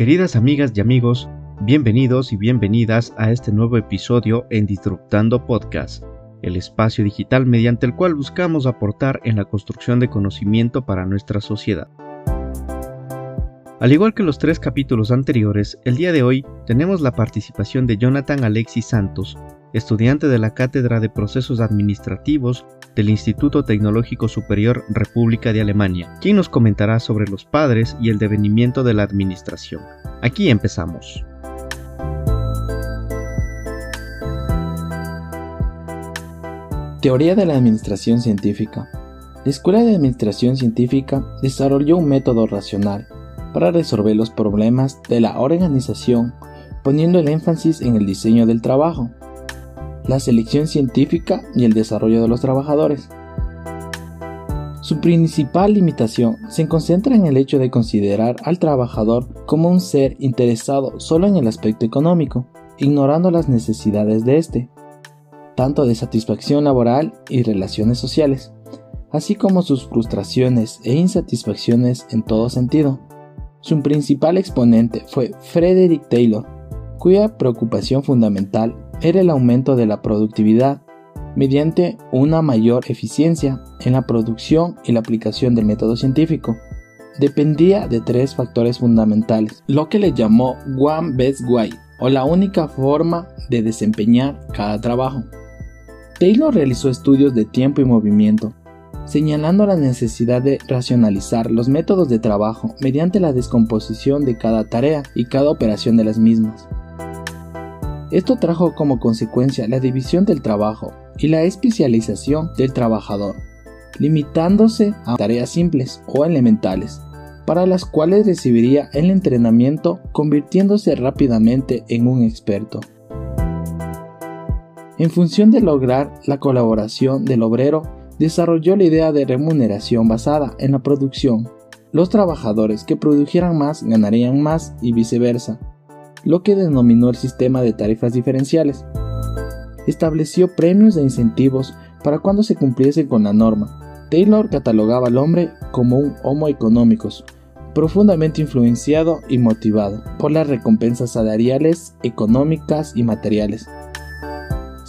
Queridas amigas y amigos, bienvenidos y bienvenidas a este nuevo episodio en Disruptando Podcast, el espacio digital mediante el cual buscamos aportar en la construcción de conocimiento para nuestra sociedad. Al igual que los tres capítulos anteriores, el día de hoy tenemos la participación de Jonathan Alexis Santos, estudiante de la Cátedra de Procesos Administrativos del Instituto Tecnológico Superior República de Alemania, quien nos comentará sobre los padres y el devenimiento de la administración. Aquí empezamos. Teoría de la Administración Científica. La Escuela de Administración Científica desarrolló un método racional para resolver los problemas de la organización, poniendo el énfasis en el diseño del trabajo, la selección científica y el desarrollo de los trabajadores. Su principal limitación se concentra en el hecho de considerar al trabajador como un ser interesado solo en el aspecto económico, ignorando las necesidades de éste, tanto de satisfacción laboral y relaciones sociales, así como sus frustraciones e insatisfacciones en todo sentido. Su principal exponente fue Frederick Taylor, cuya preocupación fundamental era el aumento de la productividad mediante una mayor eficiencia en la producción y la aplicación del método científico. Dependía de tres factores fundamentales, lo que le llamó One Best Way, o la única forma de desempeñar cada trabajo. Taylor realizó estudios de tiempo y movimiento, señalando la necesidad de racionalizar los métodos de trabajo mediante la descomposición de cada tarea y cada operación de las mismas. Esto trajo como consecuencia la división del trabajo y la especialización del trabajador, limitándose a tareas simples o elementales, para las cuales recibiría el entrenamiento convirtiéndose rápidamente en un experto. En función de lograr la colaboración del obrero desarrolló la idea de remuneración basada en la producción. Los trabajadores que produjeran más ganarían más y viceversa, lo que denominó el sistema de tarifas diferenciales. Estableció premios e incentivos para cuando se cumpliese con la norma. Taylor catalogaba al hombre como un homo económicos, profundamente influenciado y motivado por las recompensas salariales, económicas y materiales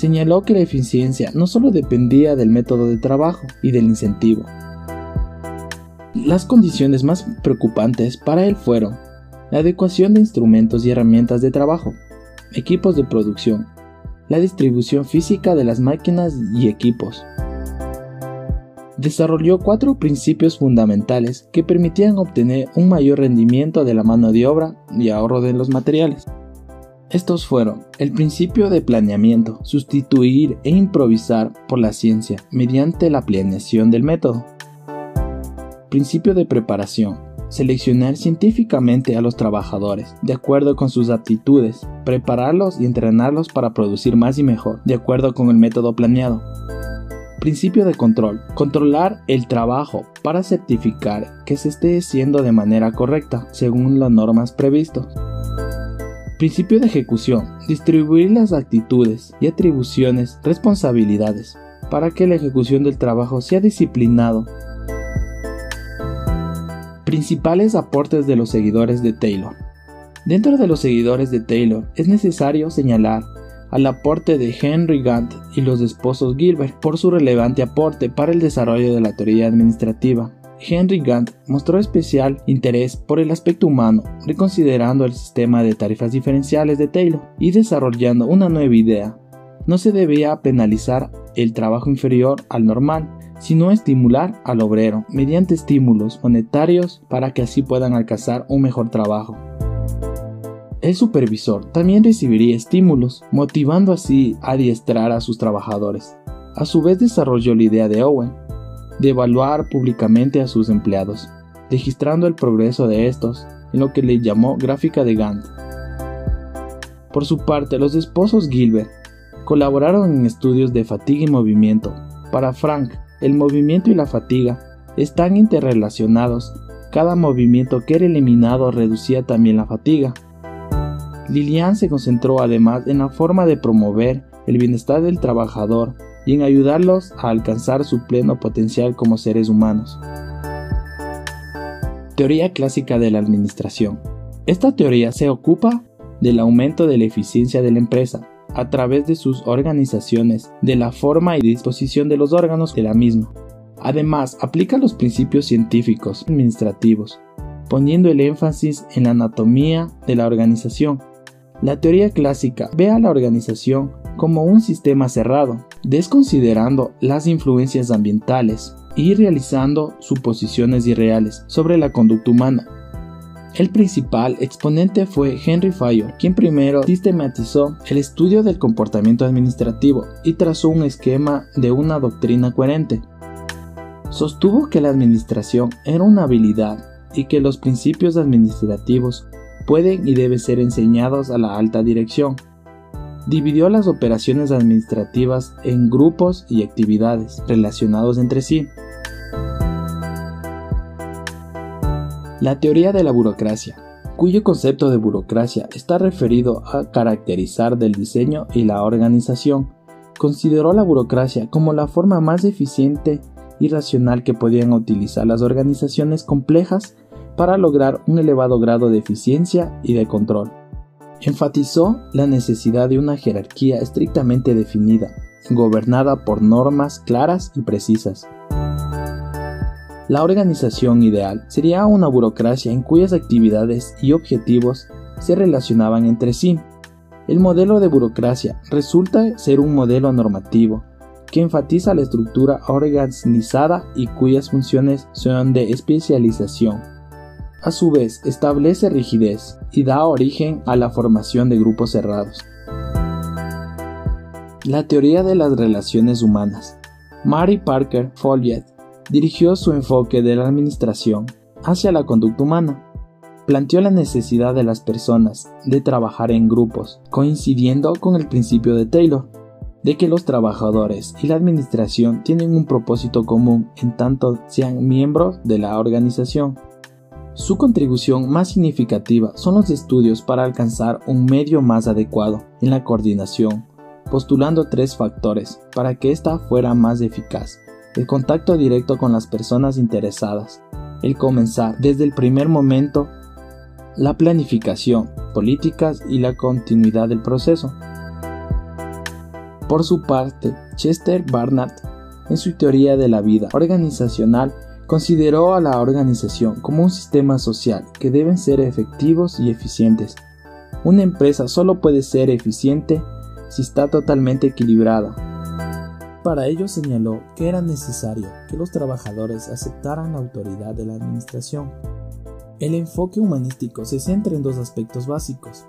señaló que la eficiencia no solo dependía del método de trabajo y del incentivo. Las condiciones más preocupantes para él fueron la adecuación de instrumentos y herramientas de trabajo, equipos de producción, la distribución física de las máquinas y equipos. Desarrolló cuatro principios fundamentales que permitían obtener un mayor rendimiento de la mano de obra y ahorro de los materiales. Estos fueron el principio de planeamiento, sustituir e improvisar por la ciencia mediante la planeación del método. Principio de preparación, seleccionar científicamente a los trabajadores de acuerdo con sus aptitudes, prepararlos y entrenarlos para producir más y mejor, de acuerdo con el método planeado. Principio de control, controlar el trabajo para certificar que se esté haciendo de manera correcta, según las normas previstas. Principio de ejecución. Distribuir las actitudes y atribuciones, responsabilidades, para que la ejecución del trabajo sea disciplinado. Principales aportes de los seguidores de Taylor. Dentro de los seguidores de Taylor es necesario señalar al aporte de Henry Gantt y los esposos Gilbert por su relevante aporte para el desarrollo de la teoría administrativa Henry Gantt mostró especial interés por el aspecto humano, reconsiderando el sistema de tarifas diferenciales de Taylor y desarrollando una nueva idea. No se debía penalizar el trabajo inferior al normal, sino estimular al obrero mediante estímulos monetarios para que así puedan alcanzar un mejor trabajo. El supervisor también recibiría estímulos, motivando así a adiestrar a sus trabajadores. A su vez desarrolló la idea de Owen, de evaluar públicamente a sus empleados, registrando el progreso de estos en lo que le llamó gráfica de Gantt. Por su parte, los esposos Gilbert colaboraron en estudios de fatiga y movimiento. Para Frank, el movimiento y la fatiga están interrelacionados. Cada movimiento que era eliminado reducía también la fatiga. Lilian se concentró además en la forma de promover el bienestar del trabajador y en ayudarlos a alcanzar su pleno potencial como seres humanos. Teoría clásica de la administración. Esta teoría se ocupa del aumento de la eficiencia de la empresa a través de sus organizaciones, de la forma y disposición de los órganos de la misma. Además, aplica los principios científicos administrativos, poniendo el énfasis en la anatomía de la organización. La teoría clásica ve a la organización como un sistema cerrado, desconsiderando las influencias ambientales y realizando suposiciones irreales sobre la conducta humana. El principal exponente fue Henry Fayol, quien primero sistematizó el estudio del comportamiento administrativo y trazó un esquema de una doctrina coherente. Sostuvo que la administración era una habilidad y que los principios administrativos pueden y deben ser enseñados a la alta dirección. Dividió las operaciones administrativas en grupos y actividades relacionados entre sí. La teoría de la burocracia, cuyo concepto de burocracia está referido a caracterizar del diseño y la organización, consideró la burocracia como la forma más eficiente y racional que podían utilizar las organizaciones complejas para lograr un elevado grado de eficiencia y de control. Enfatizó la necesidad de una jerarquía estrictamente definida, gobernada por normas claras y precisas. La organización ideal sería una burocracia en cuyas actividades y objetivos se relacionaban entre sí. El modelo de burocracia resulta ser un modelo normativo que enfatiza la estructura organizada y cuyas funciones son de especialización. A su vez, establece rigidez y da origen a la formación de grupos cerrados. La teoría de las relaciones humanas. Mary Parker Folliet dirigió su enfoque de la administración hacia la conducta humana. Planteó la necesidad de las personas de trabajar en grupos, coincidiendo con el principio de Taylor, de que los trabajadores y la administración tienen un propósito común en tanto sean miembros de la organización. Su contribución más significativa son los estudios para alcanzar un medio más adecuado en la coordinación, postulando tres factores para que ésta fuera más eficaz el contacto directo con las personas interesadas, el comenzar desde el primer momento, la planificación, políticas y la continuidad del proceso. Por su parte, Chester Barnard, en su teoría de la vida organizacional, consideró a la organización como un sistema social que deben ser efectivos y eficientes. Una empresa solo puede ser eficiente si está totalmente equilibrada, para ello señaló que era necesario que los trabajadores aceptaran la autoridad de la administración. El enfoque humanístico se centra en dos aspectos básicos.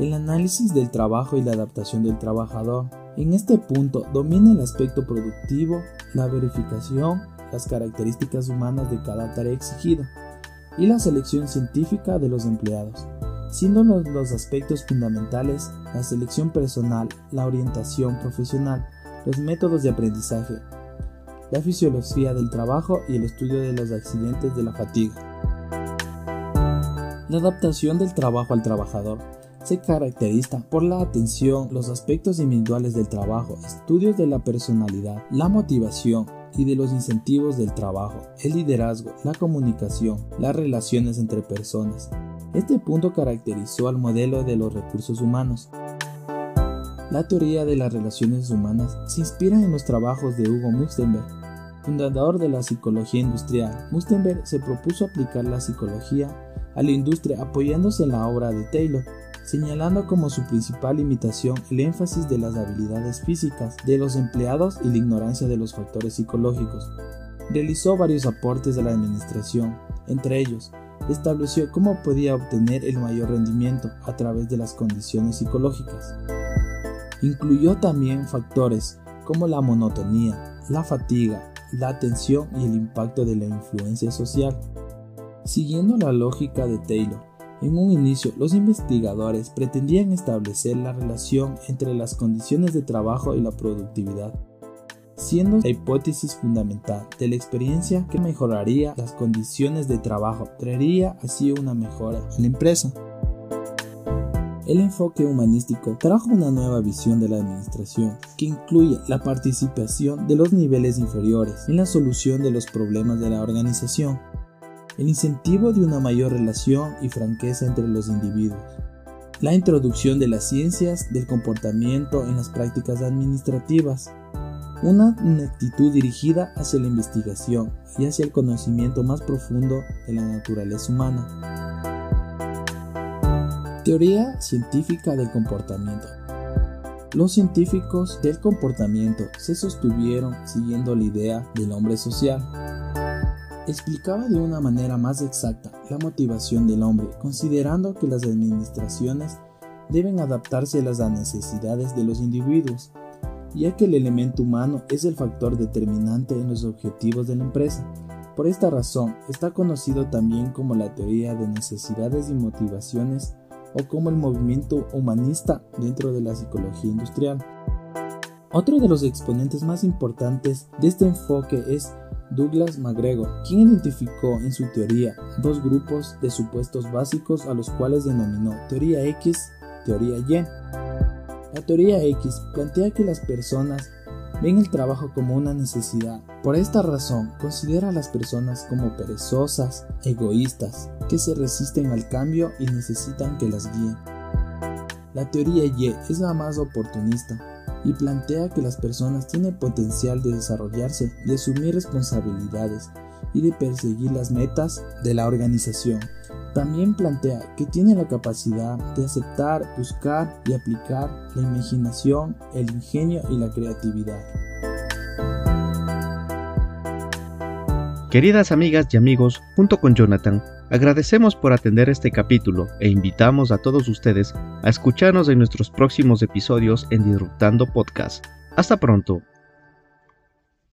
El análisis del trabajo y la adaptación del trabajador. En este punto domina el aspecto productivo, la verificación, las características humanas de cada tarea exigida y la selección científica de los empleados, siendo los, los aspectos fundamentales la selección personal, la orientación profesional, los métodos de aprendizaje, la fisiología del trabajo y el estudio de los accidentes de la fatiga. La adaptación del trabajo al trabajador se caracteriza por la atención, los aspectos individuales del trabajo, estudios de la personalidad, la motivación y de los incentivos del trabajo, el liderazgo, la comunicación, las relaciones entre personas. Este punto caracterizó al modelo de los recursos humanos. La teoría de las relaciones humanas se inspira en los trabajos de Hugo Mustenberg, fundador de la psicología industrial. Mustenberg se propuso aplicar la psicología a la industria apoyándose en la obra de Taylor, señalando como su principal limitación el énfasis de las habilidades físicas de los empleados y la ignorancia de los factores psicológicos. Realizó varios aportes de la administración, entre ellos, estableció cómo podía obtener el mayor rendimiento a través de las condiciones psicológicas. Incluyó también factores como la monotonía, la fatiga, la tensión y el impacto de la influencia social. Siguiendo la lógica de Taylor, en un inicio los investigadores pretendían establecer la relación entre las condiciones de trabajo y la productividad, siendo la hipótesis fundamental de la experiencia que mejoraría las condiciones de trabajo, traería así una mejora en la empresa. El enfoque humanístico trajo una nueva visión de la administración que incluye la participación de los niveles inferiores en la solución de los problemas de la organización. el incentivo de una mayor relación y franqueza entre los individuos, la introducción de las ciencias del comportamiento en las prácticas administrativas, una actitud dirigida hacia la investigación y hacia el conocimiento más profundo de la naturaleza humana. Teoría científica del comportamiento. Los científicos del comportamiento se sostuvieron siguiendo la idea del hombre social. Explicaba de una manera más exacta la motivación del hombre, considerando que las administraciones deben adaptarse a las necesidades de los individuos, ya que el elemento humano es el factor determinante en los objetivos de la empresa. Por esta razón, está conocido también como la teoría de necesidades y motivaciones o como el movimiento humanista dentro de la psicología industrial. Otro de los exponentes más importantes de este enfoque es Douglas MacGregor, quien identificó en su teoría dos grupos de supuestos básicos a los cuales denominó teoría X, teoría Y. La teoría X plantea que las personas ven el trabajo como una necesidad. Por esta razón, considera a las personas como perezosas, egoístas, que se resisten al cambio y necesitan que las guíen. La teoría Y es la más oportunista y plantea que las personas tienen potencial de desarrollarse, de asumir responsabilidades y de perseguir las metas de la organización. También plantea que tiene la capacidad de aceptar, buscar y aplicar la imaginación, el ingenio y la creatividad. Queridas amigas y amigos, junto con Jonathan, agradecemos por atender este capítulo e invitamos a todos ustedes a escucharnos en nuestros próximos episodios en Disruptando Podcast. Hasta pronto.